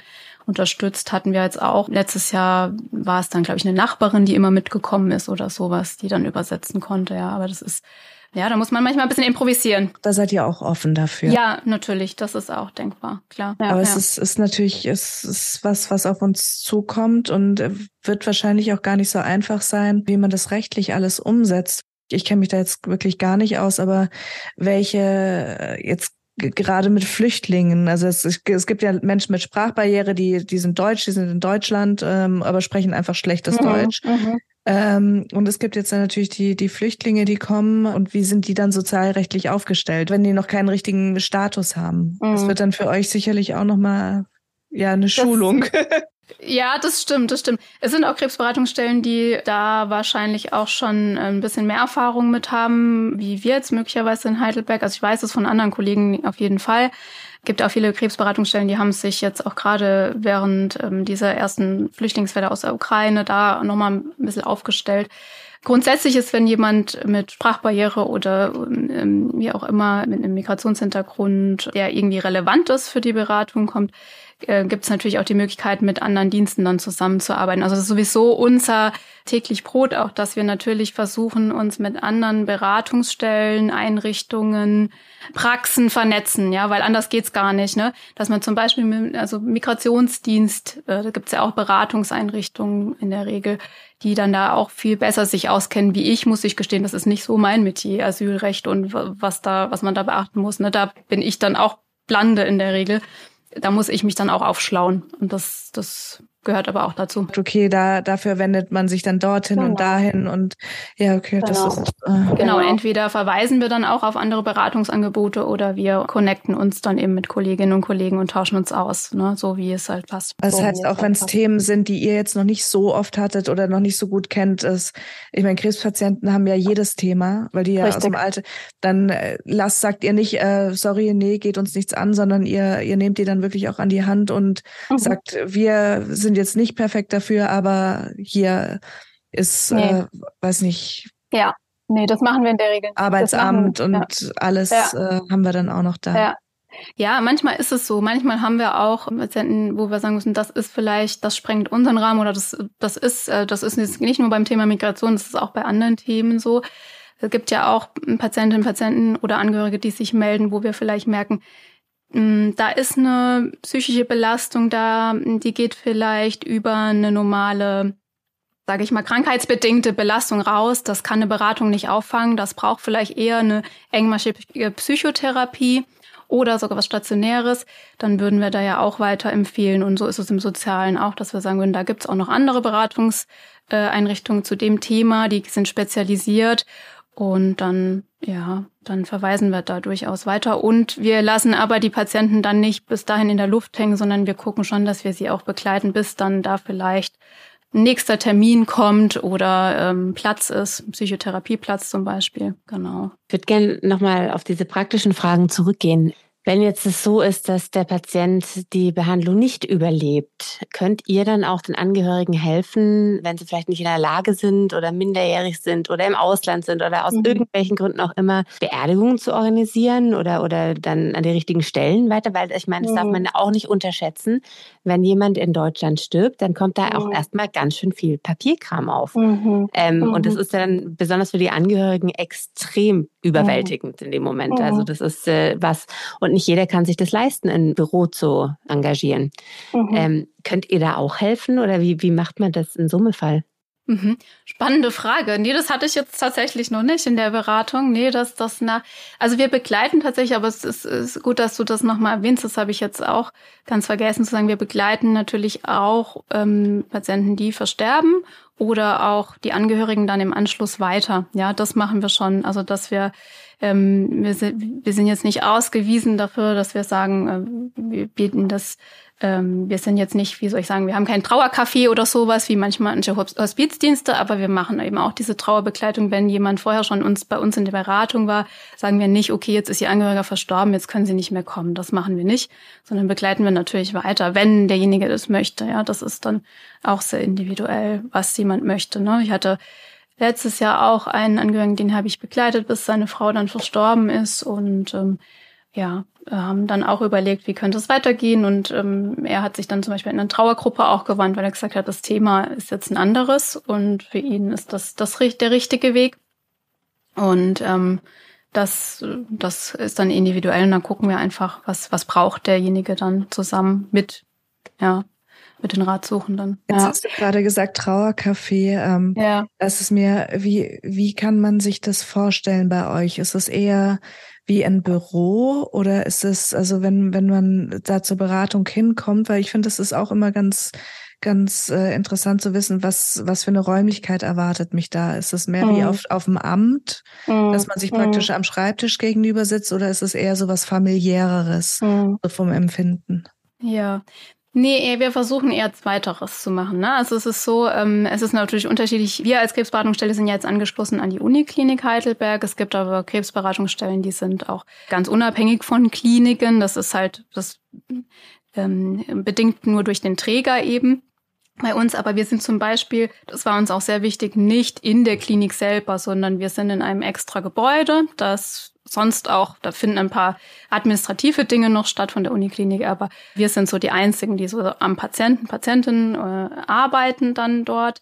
unterstützt, hatten wir jetzt auch. Letztes Jahr war es dann, glaube ich, eine Nachbarin, die immer mitgekommen ist oder sowas, die dann übersetzen konnte. Ja, aber das ist ja, da muss man manchmal ein bisschen improvisieren. Da seid ihr auch offen dafür. Ja, natürlich, das ist auch denkbar, klar. Ja, Aber ja. es ist, ist natürlich, es ist was, was auf uns zukommt und wird wahrscheinlich auch gar nicht so einfach sein, wie man das rechtlich alles umsetzt. Ich kenne mich da jetzt wirklich gar nicht aus, aber welche äh, jetzt gerade mit Flüchtlingen. Also es, es gibt ja Menschen mit Sprachbarriere, die, die sind deutsch, die sind in Deutschland, ähm, aber sprechen einfach schlechtes mhm, Deutsch. Mhm. Ähm, und es gibt jetzt dann natürlich die, die Flüchtlinge, die kommen und wie sind die dann sozialrechtlich aufgestellt, wenn die noch keinen richtigen Status haben? Mhm. Das wird dann für euch sicherlich auch nochmal ja, eine das, Schulung. <laughs> Ja, das stimmt, das stimmt. Es sind auch Krebsberatungsstellen, die da wahrscheinlich auch schon ein bisschen mehr Erfahrung mit haben, wie wir jetzt möglicherweise in Heidelberg. Also ich weiß es von anderen Kollegen auf jeden Fall gibt auch viele Krebsberatungsstellen, die haben sich jetzt auch gerade während ähm, dieser ersten Flüchtlingswelle aus der Ukraine da nochmal ein bisschen aufgestellt. Grundsätzlich ist, wenn jemand mit Sprachbarriere oder ähm, wie auch immer mit einem Migrationshintergrund, der irgendwie relevant ist für die Beratung kommt, äh, gibt es natürlich auch die Möglichkeit, mit anderen Diensten dann zusammenzuarbeiten. Also das ist sowieso unser täglich Brot auch, dass wir natürlich versuchen, uns mit anderen Beratungsstellen, Einrichtungen, Praxen vernetzen, ja, weil anders geht's gar nicht, ne? Dass man zum Beispiel, mit, also Migrationsdienst, äh, da gibt's ja auch Beratungseinrichtungen in der Regel, die dann da auch viel besser sich auskennen wie ich, muss ich gestehen, das ist nicht so mein Metier, Asylrecht und was da, was man da beachten muss, ne? Da bin ich dann auch blande in der Regel da muss ich mich dann auch aufschlauen. Und das, das gehört aber auch dazu. Okay, da, dafür wendet man sich dann dorthin genau. und dahin und ja, okay, genau. das ist. Äh, genau, entweder verweisen wir dann auch auf andere Beratungsangebote oder wir connecten uns dann eben mit Kolleginnen und Kollegen und tauschen uns aus, ne, so wie es halt passt. Das so heißt, auch wenn es Themen sind, die ihr jetzt noch nicht so oft hattet oder noch nicht so gut kennt, ist, ich meine, Krebspatienten haben ja jedes Thema, weil die ja Richtig. aus dem Alter, dann äh, lasst, sagt ihr nicht, äh, sorry, nee, geht uns nichts an, sondern ihr, ihr nehmt die dann wirklich auch an die Hand und mhm. sagt, wir sind sind jetzt nicht perfekt dafür, aber hier ist, nee. äh, weiß nicht. Ja, nee, das machen wir in der Regel. Arbeitsamt machen, und ja. alles ja. Äh, haben wir dann auch noch da. Ja. Ja, manchmal ist es so. Manchmal haben wir auch Patienten, wo wir sagen müssen, das ist vielleicht, das sprengt unseren Rahmen oder das, das ist, äh, das ist nicht nur beim Thema Migration, das ist auch bei anderen Themen so. Es gibt ja auch Patientinnen, Patienten oder Angehörige, die sich melden, wo wir vielleicht merken, da ist eine psychische Belastung da, die geht vielleicht über eine normale, sage ich mal, krankheitsbedingte Belastung raus. Das kann eine Beratung nicht auffangen. Das braucht vielleicht eher eine engmaschige Psychotherapie oder sogar was Stationäres. Dann würden wir da ja auch weiter empfehlen. Und so ist es im Sozialen auch, dass wir sagen würden, da gibt's auch noch andere Beratungseinrichtungen zu dem Thema, die sind spezialisiert. Und dann, ja, dann verweisen wir da durchaus weiter. Und wir lassen aber die Patienten dann nicht bis dahin in der Luft hängen, sondern wir gucken schon, dass wir sie auch begleiten, bis dann da vielleicht nächster Termin kommt oder ähm, Platz ist, Psychotherapieplatz zum Beispiel. Genau. Ich würde gerne nochmal auf diese praktischen Fragen zurückgehen. Wenn jetzt es so ist, dass der Patient die Behandlung nicht überlebt, könnt ihr dann auch den Angehörigen helfen, wenn sie vielleicht nicht in der Lage sind oder minderjährig sind oder im Ausland sind oder aus mhm. irgendwelchen Gründen auch immer Beerdigungen zu organisieren oder, oder dann an die richtigen Stellen weiter? Weil ich meine, das mhm. darf man auch nicht unterschätzen. Wenn jemand in Deutschland stirbt, dann kommt da mhm. auch erstmal ganz schön viel Papierkram auf. Mhm. Ähm, und das mhm. ist dann besonders für die Angehörigen extrem überwältigend in dem Moment. Also das ist äh, was, und nicht jeder kann sich das leisten, ein Büro zu engagieren. Mhm. Ähm, könnt ihr da auch helfen oder wie, wie macht man das in so einem Fall? Mhm. Spannende Frage. Nee, das hatte ich jetzt tatsächlich noch nicht in der Beratung. Nee, dass das na, also wir begleiten tatsächlich, aber es ist, ist gut, dass du das nochmal erwähnst. Das habe ich jetzt auch ganz vergessen zu sagen. Wir begleiten natürlich auch ähm, Patienten, die versterben oder auch die Angehörigen dann im Anschluss weiter. Ja, das machen wir schon. Also, dass wir ähm, wir, sind, wir sind jetzt nicht ausgewiesen dafür, dass wir sagen, äh, wir bieten das ähm, wir sind jetzt nicht, wie soll ich sagen, wir haben kein Trauercafé oder sowas wie manchmal manche Hospizdienste, aber wir machen eben auch diese Trauerbegleitung. Wenn jemand vorher schon uns bei uns in der Beratung war, sagen wir nicht, okay, jetzt ist Ihr Angehöriger verstorben, jetzt können Sie nicht mehr kommen. Das machen wir nicht, sondern begleiten wir natürlich weiter, wenn derjenige das möchte. Ja, das ist dann auch sehr individuell, was jemand möchte. Ne? Ich hatte letztes Jahr auch einen Angehörigen, den habe ich begleitet, bis seine Frau dann verstorben ist und ähm, ja, haben dann auch überlegt, wie könnte es weitergehen. Und ähm, er hat sich dann zum Beispiel in eine Trauergruppe auch gewandt, weil er gesagt hat, das Thema ist jetzt ein anderes und für ihn ist das, das der richtige Weg. Und ähm, das, das ist dann individuell und dann gucken wir einfach, was, was braucht derjenige dann zusammen mit, ja, mit den Ratsuchenden. Jetzt ja. hast du gerade gesagt, Trauercafé. Ähm, ja. Das ist mir, wie, wie kann man sich das vorstellen bei euch? Ist es eher wie ein Büro oder ist es, also wenn, wenn man da zur Beratung hinkommt, weil ich finde, das ist auch immer ganz, ganz äh, interessant zu wissen, was, was für eine Räumlichkeit erwartet mich da. Ist es mehr mhm. wie auf, auf dem Amt, mhm. dass man sich praktisch mhm. am Schreibtisch gegenüber sitzt oder ist es eher so was familiäreres mhm. so vom Empfinden? Ja, Nee, wir versuchen eher Zweiteres zu machen. Ne? Also es ist so, ähm, es ist natürlich unterschiedlich. Wir als Krebsberatungsstelle sind jetzt angeschlossen an die Uniklinik Heidelberg. Es gibt aber Krebsberatungsstellen, die sind auch ganz unabhängig von Kliniken. Das ist halt das ähm, bedingt nur durch den Träger eben bei uns, aber wir sind zum Beispiel, das war uns auch sehr wichtig, nicht in der Klinik selber, sondern wir sind in einem extra Gebäude, das sonst auch, da finden ein paar administrative Dinge noch statt von der Uniklinik, aber wir sind so die einzigen, die so am Patienten, Patientinnen äh, arbeiten dann dort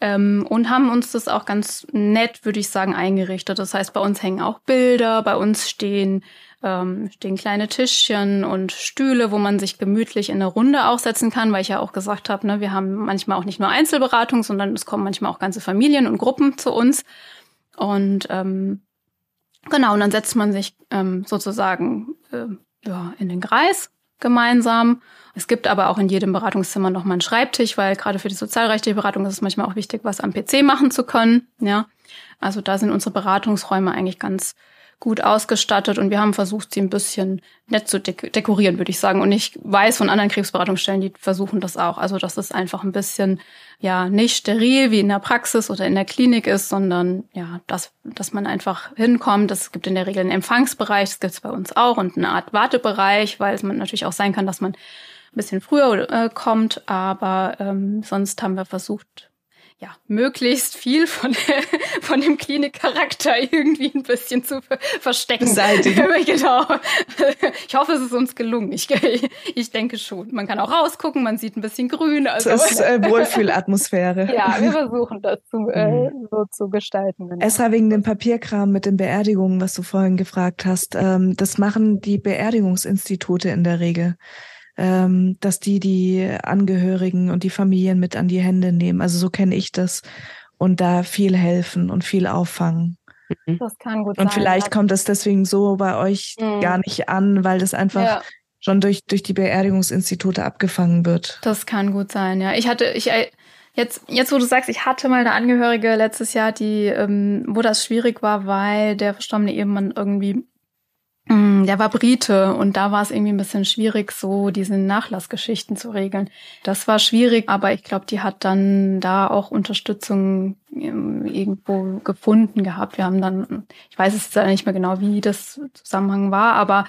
ähm, und haben uns das auch ganz nett, würde ich sagen, eingerichtet. Das heißt, bei uns hängen auch Bilder, bei uns stehen ähm, stehen kleine Tischchen und Stühle, wo man sich gemütlich in eine Runde auch setzen kann, weil ich ja auch gesagt habe, ne, wir haben manchmal auch nicht nur Einzelberatung, sondern es kommen manchmal auch ganze Familien und Gruppen zu uns. Und ähm, Genau, und dann setzt man sich ähm, sozusagen äh, ja, in den Kreis gemeinsam. Es gibt aber auch in jedem Beratungszimmer nochmal einen Schreibtisch, weil gerade für die sozialrechtliche Beratung ist es manchmal auch wichtig, was am PC machen zu können. Ja, also da sind unsere Beratungsräume eigentlich ganz gut ausgestattet und wir haben versucht, sie ein bisschen nett zu dekorieren, würde ich sagen. Und ich weiß von anderen Krebsberatungsstellen, die versuchen das auch. Also, dass es einfach ein bisschen, ja, nicht steril wie in der Praxis oder in der Klinik ist, sondern, ja, dass, dass man einfach hinkommt. Es gibt in der Regel einen Empfangsbereich, das gibt es bei uns auch und eine Art Wartebereich, weil es natürlich auch sein kann, dass man ein bisschen früher äh, kommt. Aber ähm, sonst haben wir versucht, ja, möglichst viel von, von dem Klinikcharakter irgendwie ein bisschen zu verstecken. Beseitigen. <laughs> genau. Ich hoffe, es ist uns gelungen. Ich, ich denke schon. Man kann auch rausgucken, man sieht ein bisschen grün. Also. Das ist äh, Wohlfühlatmosphäre. ja, wir versuchen das zu, äh, mhm. so zu gestalten. Genau. Esra, wegen dem Papierkram mit den Beerdigungen, was du vorhin gefragt hast, ähm, das machen die Beerdigungsinstitute in der Regel ähm, dass die die Angehörigen und die Familien mit an die Hände nehmen. Also so kenne ich das und da viel helfen und viel auffangen. Mhm. Das kann gut und sein. Und vielleicht kommt das deswegen so bei euch mhm. gar nicht an, weil das einfach ja. schon durch, durch die Beerdigungsinstitute abgefangen wird. Das kann gut sein, ja. Ich hatte, ich, äh, Jetzt, jetzt, wo du sagst, ich hatte mal eine Angehörige letztes Jahr, die, ähm, wo das schwierig war, weil der verstorbene Ehemann irgendwie der war Brite und da war es irgendwie ein bisschen schwierig, so diese Nachlassgeschichten zu regeln. Das war schwierig, aber ich glaube, die hat dann da auch Unterstützung ähm, irgendwo gefunden gehabt. Wir haben dann, ich weiß es jetzt nicht mehr genau, wie das Zusammenhang war, aber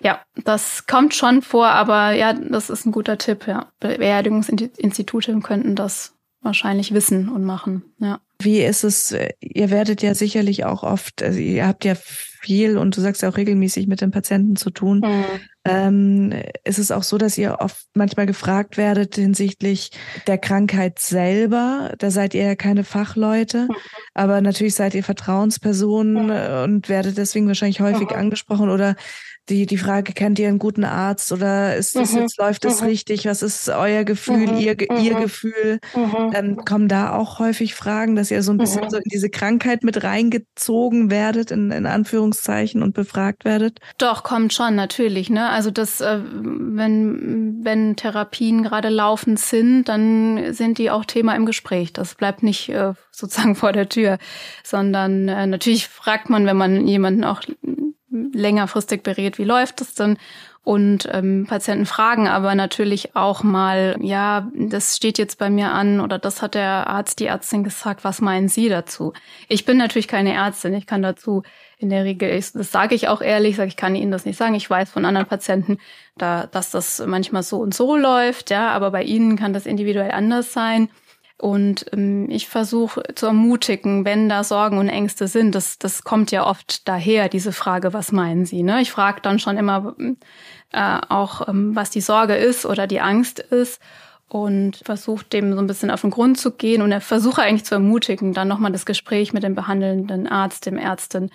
ja, das kommt schon vor, aber ja, das ist ein guter Tipp, ja. Beerdigungsinstitute könnten das wahrscheinlich wissen und machen, ja. Wie ist es, ihr werdet ja sicherlich auch oft, also ihr habt ja viel und du sagst ja auch regelmäßig mit den Patienten zu tun. Mhm. Ähm, ist es auch so, dass ihr oft manchmal gefragt werdet hinsichtlich der Krankheit selber? Da seid ihr ja keine Fachleute, mhm. aber natürlich seid ihr Vertrauenspersonen mhm. und werdet deswegen wahrscheinlich häufig mhm. angesprochen oder die, die Frage, kennt ihr einen guten Arzt oder ist das mhm. jetzt, läuft das mhm. richtig? Was ist euer Gefühl, mhm. ihr, ihr mhm. Gefühl? Mhm. Ähm, kommen da auch häufig Fragen, dass ihr so ein bisschen mhm. so in diese Krankheit mit reingezogen werdet, in, in Anführungszeichen, und befragt werdet? Doch, kommt schon, natürlich. Ne? Also das, äh, wenn, wenn Therapien gerade laufend sind, dann sind die auch Thema im Gespräch. Das bleibt nicht äh, sozusagen <laughs> vor der Tür, sondern äh, natürlich fragt man, wenn man jemanden auch längerfristig berät, wie läuft es denn? Und ähm, Patienten fragen aber natürlich auch mal, ja, das steht jetzt bei mir an oder das hat der Arzt, die Ärztin gesagt, was meinen Sie dazu? Ich bin natürlich keine Ärztin, ich kann dazu in der Regel, ich, das sage ich auch ehrlich, sage ich kann Ihnen das nicht sagen. Ich weiß von anderen Patienten, da, dass das manchmal so und so läuft, ja, aber bei Ihnen kann das individuell anders sein. Und ähm, ich versuche zu ermutigen, wenn da Sorgen und Ängste sind, das, das kommt ja oft daher, diese Frage, was meinen Sie? Ne? Ich frage dann schon immer äh, auch, ähm, was die Sorge ist oder die Angst ist und versuche dem so ein bisschen auf den Grund zu gehen und versuche eigentlich zu ermutigen, dann nochmal das Gespräch mit dem behandelnden Arzt, dem Ärztin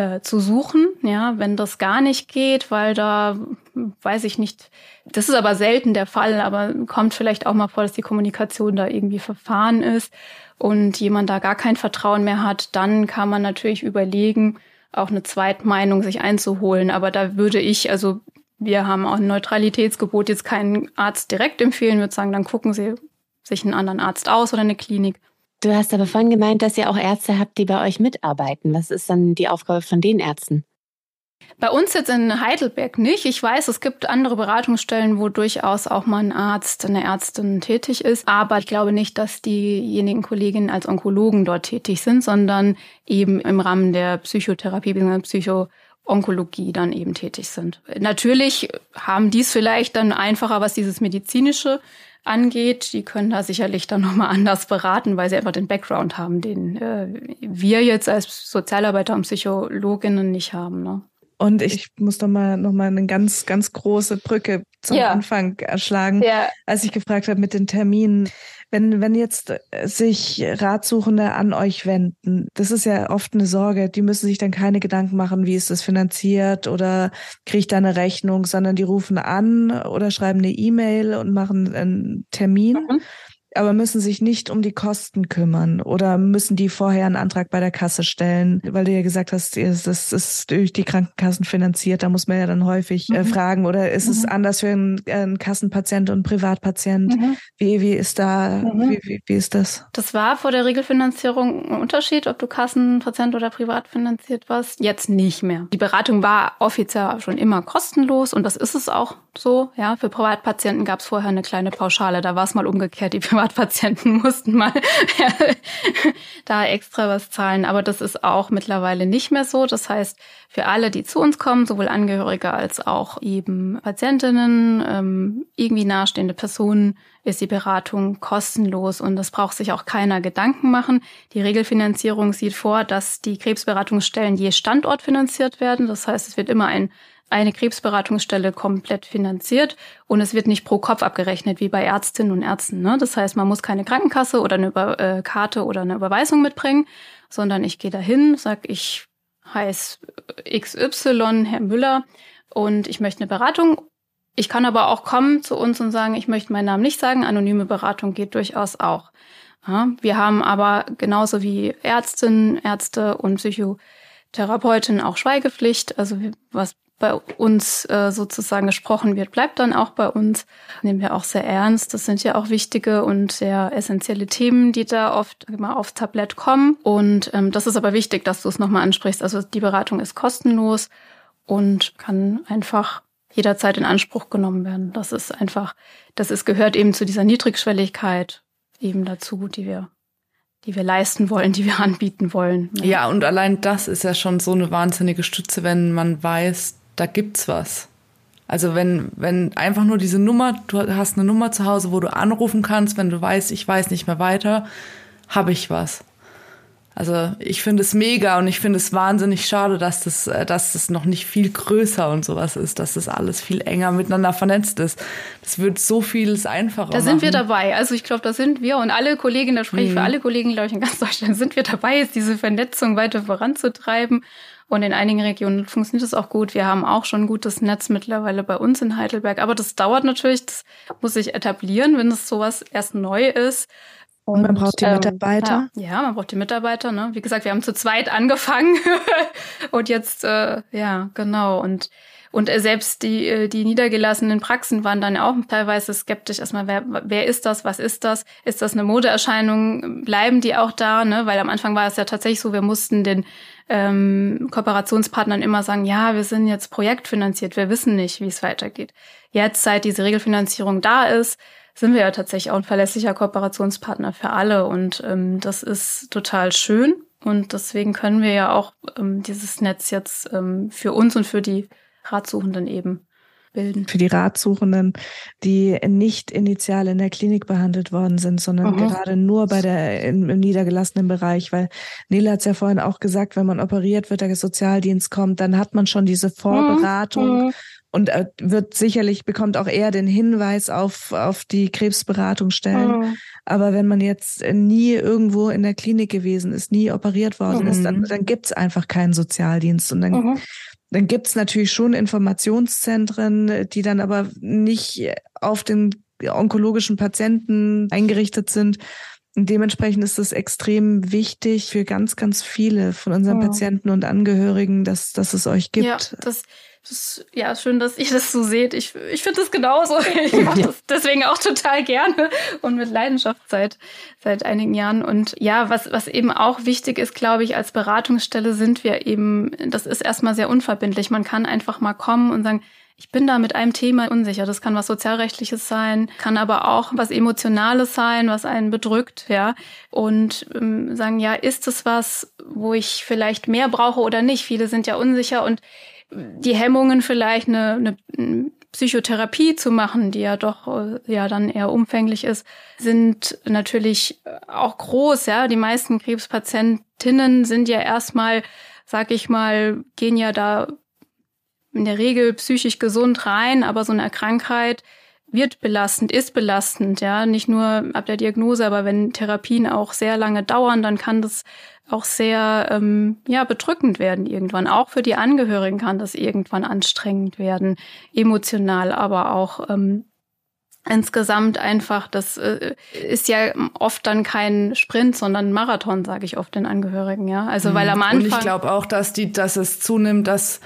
äh, zu suchen, ja, wenn das gar nicht geht, weil da weiß ich nicht, das ist aber selten der Fall, aber kommt vielleicht auch mal vor, dass die Kommunikation da irgendwie verfahren ist und jemand da gar kein Vertrauen mehr hat, dann kann man natürlich überlegen, auch eine Zweitmeinung sich einzuholen, aber da würde ich, also wir haben auch ein Neutralitätsgebot, jetzt keinen Arzt direkt empfehlen, würde sagen, dann gucken Sie sich einen anderen Arzt aus oder eine Klinik. Du hast aber vorhin gemeint, dass ihr auch Ärzte habt, die bei euch mitarbeiten. Was ist dann die Aufgabe von den Ärzten? Bei uns jetzt in Heidelberg nicht. Ich weiß, es gibt andere Beratungsstellen, wo durchaus auch mal ein Arzt, eine Ärztin tätig ist. Aber ich glaube nicht, dass diejenigen Kolleginnen als Onkologen dort tätig sind, sondern eben im Rahmen der Psychotherapie bzw. Psycho-Onkologie dann eben tätig sind. Natürlich haben dies vielleicht dann einfacher, was dieses medizinische angeht, die können da sicherlich dann nochmal anders beraten, weil sie einfach den Background haben, den äh, wir jetzt als Sozialarbeiter und Psychologinnen nicht haben. Ne? Und ich muss noch mal noch mal eine ganz ganz große Brücke zum ja. Anfang erschlagen, ja. als ich gefragt habe mit den Terminen. Wenn, wenn jetzt sich Ratsuchende an euch wenden, das ist ja oft eine Sorge, die müssen sich dann keine Gedanken machen, wie ist das finanziert oder kriege ich da eine Rechnung, sondern die rufen an oder schreiben eine E-Mail und machen einen Termin. Mhm aber müssen sich nicht um die Kosten kümmern oder müssen die vorher einen Antrag bei der Kasse stellen, weil du ja gesagt hast, das ist durch die Krankenkassen finanziert, da muss man ja dann häufig äh, mhm. fragen oder ist mhm. es anders für einen, einen Kassenpatient und einen Privatpatient? Mhm. Wie, wie ist da, mhm. wie, wie, wie ist das? Das war vor der Regelfinanzierung ein Unterschied, ob du Kassenpatient oder privat finanziert warst. Jetzt nicht mehr. Die Beratung war offiziell schon immer kostenlos und das ist es auch so. Ja, für Privatpatienten gab es vorher eine kleine Pauschale. Da war es mal umgekehrt. Die Privatpatienten <laughs> mussten mal da extra was zahlen. Aber das ist auch mittlerweile nicht mehr so. Das heißt, für alle, die zu uns kommen, sowohl Angehörige als auch eben Patientinnen, ähm, irgendwie nahestehende Personen, ist die Beratung kostenlos und das braucht sich auch keiner Gedanken machen. Die Regelfinanzierung sieht vor, dass die Krebsberatungsstellen je Standort finanziert werden. Das heißt, es wird immer ein eine Krebsberatungsstelle komplett finanziert und es wird nicht pro Kopf abgerechnet wie bei Ärztinnen und Ärzten. Ne? Das heißt, man muss keine Krankenkasse oder eine Über äh, Karte oder eine Überweisung mitbringen, sondern ich gehe dahin, sag ich heiße XY, Herr Müller, und ich möchte eine Beratung. Ich kann aber auch kommen zu uns und sagen, ich möchte meinen Namen nicht sagen. Anonyme Beratung geht durchaus auch. Ja, wir haben aber genauso wie Ärztinnen, Ärzte und Psychotherapeuten auch Schweigepflicht. Also was bei uns äh, sozusagen gesprochen wird, bleibt dann auch bei uns. Nehmen wir auch sehr ernst. Das sind ja auch wichtige und sehr essentielle Themen, die da oft immer aufs Tablett kommen. Und ähm, das ist aber wichtig, dass du es nochmal ansprichst. Also die Beratung ist kostenlos und kann einfach jederzeit in Anspruch genommen werden. Das ist einfach, das ist, gehört eben zu dieser Niedrigschwelligkeit eben dazu, die wir die wir leisten wollen, die wir <laughs> anbieten wollen. Ja. ja, und allein das ist ja schon so eine wahnsinnige Stütze, wenn man weiß, da gibt's was. Also wenn, wenn einfach nur diese Nummer, du hast eine Nummer zu Hause, wo du anrufen kannst, wenn du weißt, ich weiß nicht mehr weiter, habe ich was. Also ich finde es mega und ich finde es wahnsinnig schade, dass das, äh, dass das noch nicht viel größer und sowas ist, dass das alles viel enger miteinander vernetzt ist. Das wird so vieles einfacher. Da sind machen. wir dabei. Also ich glaube, da sind wir und alle Kollegen, da spreche ich mhm. für alle Kollegen, glaube ich, in ganz Deutschland, <laughs> sind wir dabei, ist diese Vernetzung weiter voranzutreiben. Und in einigen Regionen funktioniert es auch gut. Wir haben auch schon ein gutes Netz mittlerweile bei uns in Heidelberg. Aber das dauert natürlich, das muss sich etablieren, wenn es sowas erst neu ist. Und, man braucht die ähm, Mitarbeiter. Ja, ja, man braucht die Mitarbeiter. Ne? Wie gesagt, wir haben zu zweit angefangen <laughs> und jetzt, äh, ja, genau. Und und selbst die, äh, die niedergelassenen Praxen waren dann auch teilweise skeptisch. Erstmal, wer, wer ist das? Was ist das? Ist das eine Modeerscheinung? Bleiben die auch da? Ne? Weil am Anfang war es ja tatsächlich so, wir mussten den ähm, Kooperationspartnern immer sagen, ja, wir sind jetzt projektfinanziert, wir wissen nicht, wie es weitergeht. Jetzt, seit diese Regelfinanzierung da ist, sind wir ja tatsächlich auch ein verlässlicher Kooperationspartner für alle und ähm, das ist total schön und deswegen können wir ja auch ähm, dieses Netz jetzt ähm, für uns und für die Ratsuchenden eben bilden. Für die Ratsuchenden, die nicht initial in der Klinik behandelt worden sind, sondern mhm. gerade nur bei der im, im, niedergelassenen Bereich, weil Nela hat es ja vorhin auch gesagt, wenn man operiert wird, der Sozialdienst kommt, dann hat man schon diese Vorberatung mhm und äh, wird sicherlich bekommt auch eher den Hinweis auf auf die Krebsberatungsstellen. Mhm. Aber wenn man jetzt nie irgendwo in der Klinik gewesen ist, nie operiert worden mhm. ist, dann, dann gibt's einfach keinen Sozialdienst und dann mhm. Dann gibt's natürlich schon Informationszentren, die dann aber nicht auf den onkologischen Patienten eingerichtet sind. Und dementsprechend ist es extrem wichtig für ganz, ganz viele von unseren mhm. Patienten und Angehörigen, dass, dass es euch gibt. Ja, das, ja, schön, dass ihr das so seht. Ich, ich finde das genauso. <laughs> Ich mache das <laughs> deswegen auch total gerne und mit Leidenschaft seit, seit einigen Jahren. Und ja, was, was eben auch wichtig ist, glaube ich, als Beratungsstelle sind wir eben, das ist erstmal sehr unverbindlich. Man kann einfach mal kommen und sagen, ich bin da mit einem Thema unsicher. Das kann was Sozialrechtliches sein, kann aber auch was Emotionales sein, was einen bedrückt, ja. Und ähm, sagen, ja, ist es was, wo ich vielleicht mehr brauche oder nicht? Viele sind ja unsicher und die Hemmungen vielleicht eine, eine Psychotherapie zu machen, die ja doch äh, ja dann eher umfänglich ist, sind natürlich auch groß. Ja, die meisten Krebspatientinnen sind ja erstmal, sag ich mal, gehen ja da in der Regel psychisch gesund rein, aber so eine Krankheit wird belastend, ist belastend, ja, nicht nur ab der Diagnose, aber wenn Therapien auch sehr lange dauern, dann kann das auch sehr ähm, ja bedrückend werden irgendwann. Auch für die Angehörigen kann das irgendwann anstrengend werden, emotional, aber auch ähm, insgesamt einfach. Das äh, ist ja oft dann kein Sprint, sondern ein Marathon, sage ich oft den Angehörigen. Ja, also weil am Anfang. Und ich glaube auch, dass die, dass es zunimmt, dass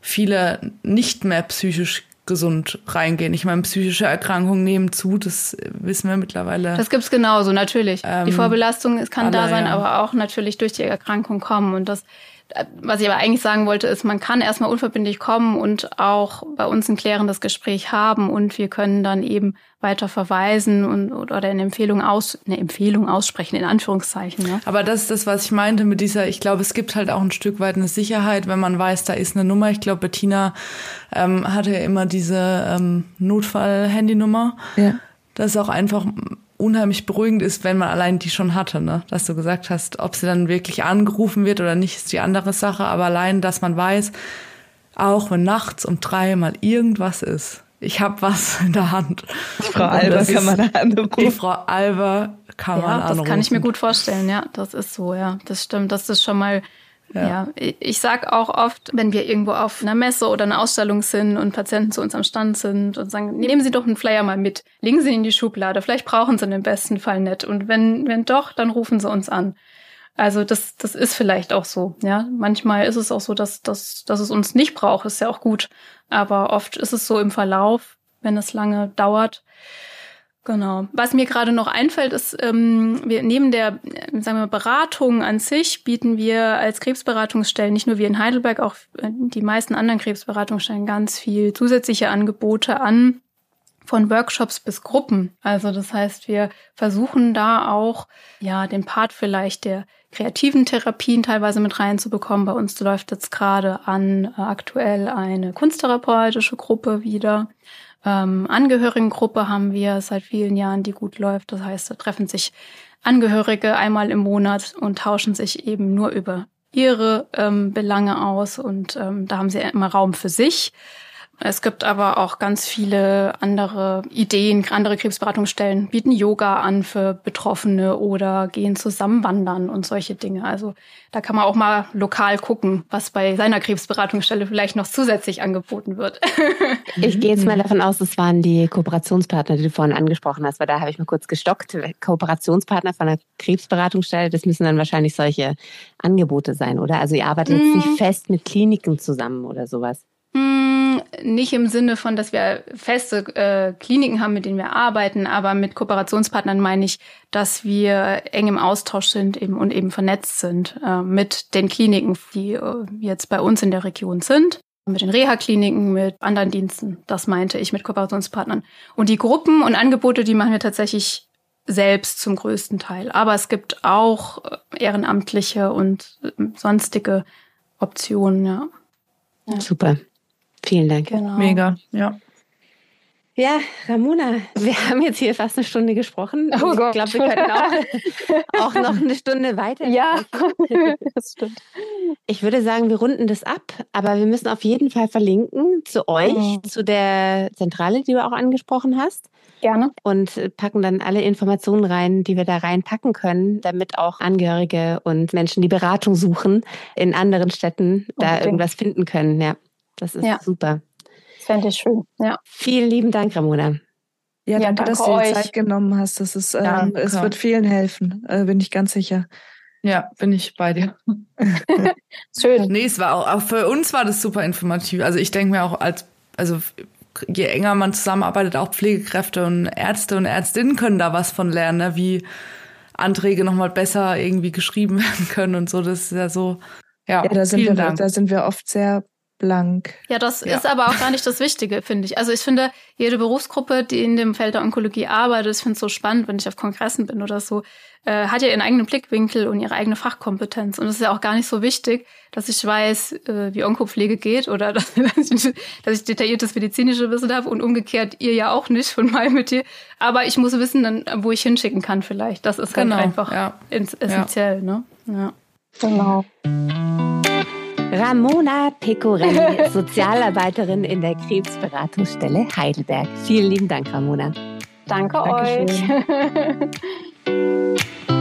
viele nicht mehr psychisch gesund reingehen. Ich meine, psychische Erkrankungen nehmen zu, das wissen wir mittlerweile. Das gibt's genauso, natürlich. Ähm, die Vorbelastung kann alle, da sein, ja. aber auch natürlich durch die Erkrankung kommen. Und das was ich aber eigentlich sagen wollte, ist, man kann erstmal unverbindlich kommen und auch bei uns ein klärendes Gespräch haben und wir können dann eben weiter verweisen und oder eine Empfehlung aus eine Empfehlung aussprechen in Anführungszeichen. Ja. Aber das ist das, was ich meinte mit dieser. Ich glaube, es gibt halt auch ein Stück weit eine Sicherheit, wenn man weiß, da ist eine Nummer. Ich glaube, Bettina ähm, hatte ja immer diese ähm, Notfall-Handynummer. Ja. Das ist auch einfach unheimlich beruhigend ist, wenn man allein die schon hatte, ne? Dass du gesagt hast, ob sie dann wirklich angerufen wird oder nicht, ist die andere Sache. Aber allein, dass man weiß, auch wenn nachts um drei mal irgendwas ist, ich habe was <laughs> in der Hand. Frau Alber kann man anrufen. Die Frau Alber kann ja, man anrufen. Das kann ich mir gut vorstellen, ja. Das ist so, ja. Das stimmt. Das ist schon mal ja. ja. ich sag auch oft, wenn wir irgendwo auf einer Messe oder einer Ausstellung sind und Patienten zu uns am Stand sind und sagen, nehmen Sie doch einen Flyer mal mit, legen Sie ihn in die Schublade, vielleicht brauchen Sie ihn im besten Fall nicht. Und wenn, wenn doch, dann rufen Sie uns an. Also das, das ist vielleicht auch so. Ja, manchmal ist es auch so, dass, dass, dass es uns nicht braucht, ist ja auch gut. Aber oft ist es so im Verlauf, wenn es lange dauert, Genau. Was mir gerade noch einfällt, ist, ähm, wir neben der sagen wir, Beratung an sich bieten wir als Krebsberatungsstellen, nicht nur wir in Heidelberg, auch die meisten anderen Krebsberatungsstellen ganz viel zusätzliche Angebote an, von Workshops bis Gruppen. Also das heißt, wir versuchen da auch ja den Part vielleicht der kreativen Therapien teilweise mit reinzubekommen. Bei uns läuft jetzt gerade an äh, aktuell eine kunsttherapeutische Gruppe wieder ähm, Angehörigengruppe haben wir seit vielen Jahren, die gut läuft. Das heißt, da treffen sich Angehörige einmal im Monat und tauschen sich eben nur über ihre ähm, Belange aus und ähm, da haben sie immer Raum für sich. Es gibt aber auch ganz viele andere Ideen. Andere Krebsberatungsstellen bieten Yoga an für Betroffene oder gehen zusammen wandern und solche Dinge. Also da kann man auch mal lokal gucken, was bei seiner Krebsberatungsstelle vielleicht noch zusätzlich angeboten wird. <laughs> ich gehe jetzt mal davon aus, das waren die Kooperationspartner, die du vorhin angesprochen hast, weil da habe ich mal kurz gestockt. Kooperationspartner von einer Krebsberatungsstelle, das müssen dann wahrscheinlich solche Angebote sein, oder? Also ihr arbeitet jetzt nicht mhm. fest mit Kliniken zusammen oder sowas. Nicht im Sinne von, dass wir feste äh, Kliniken haben, mit denen wir arbeiten, aber mit Kooperationspartnern meine ich, dass wir eng im Austausch sind eben und eben vernetzt sind äh, mit den Kliniken, die äh, jetzt bei uns in der Region sind mit den Reha-Kliniken, mit anderen Diensten. Das meinte ich mit Kooperationspartnern. Und die Gruppen und Angebote, die machen wir tatsächlich selbst zum größten Teil. Aber es gibt auch äh, ehrenamtliche und äh, sonstige Optionen, ja. ja. Super. Vielen Dank. Genau. Mega, ja. Ja, Ramona, wir <laughs> haben jetzt hier fast eine Stunde gesprochen. Oh ich glaube, wir können auch, <laughs> auch, noch eine Stunde weiter. Ja, <laughs> das stimmt. Ich würde sagen, wir runden das ab, aber wir müssen auf jeden Fall verlinken zu euch, mhm. zu der Zentrale, die du auch angesprochen hast. Gerne. Und packen dann alle Informationen rein, die wir da reinpacken können, damit auch Angehörige und Menschen, die Beratung suchen, in anderen Städten da irgendwas finden können. Ja. Das ist ja. super. Das fände ich schön, ja. Vielen lieben Dank, Ramona. Ja, ja danke, danke, dass du dir Zeit genommen hast. Das ist, ähm, es wird vielen helfen, äh, bin ich ganz sicher. Ja, bin ich bei dir. <laughs> Schön. Nee, es war auch, auch für uns war das super informativ. Also ich denke mir auch als, also je enger man zusammenarbeitet, auch Pflegekräfte und Ärzte und Ärztinnen können da was von lernen, ne? wie Anträge nochmal besser irgendwie geschrieben <laughs> werden können und so. Das ist ja so. Ja, ja da, sind wir, Dank. da sind wir oft sehr blank. Ja, das ja. ist aber auch gar nicht das Wichtige, finde ich. Also ich finde, jede Berufsgruppe, die in dem Feld der Onkologie arbeitet, ich finde es so spannend, wenn ich auf Kongressen bin oder so, äh, hat ja ihren eigenen Blickwinkel und ihre eigene Fachkompetenz. Und es ist ja auch gar nicht so wichtig, dass ich weiß, äh, wie Onkopflege geht oder dass, <laughs> dass, ich, dass ich detailliertes medizinische Wissen habe und umgekehrt ihr ja auch nicht von meinem Metier. Aber ich muss wissen, dann, wo ich hinschicken kann vielleicht. Das ist halt genau, halt einfach ja. essentiell. Ja. Ne? Ja. Genau. Ramona Pecorelli, <laughs> Sozialarbeiterin in der Krebsberatungsstelle Heidelberg. Vielen lieben Dank, Ramona. Danke Dankeschön. euch. <laughs>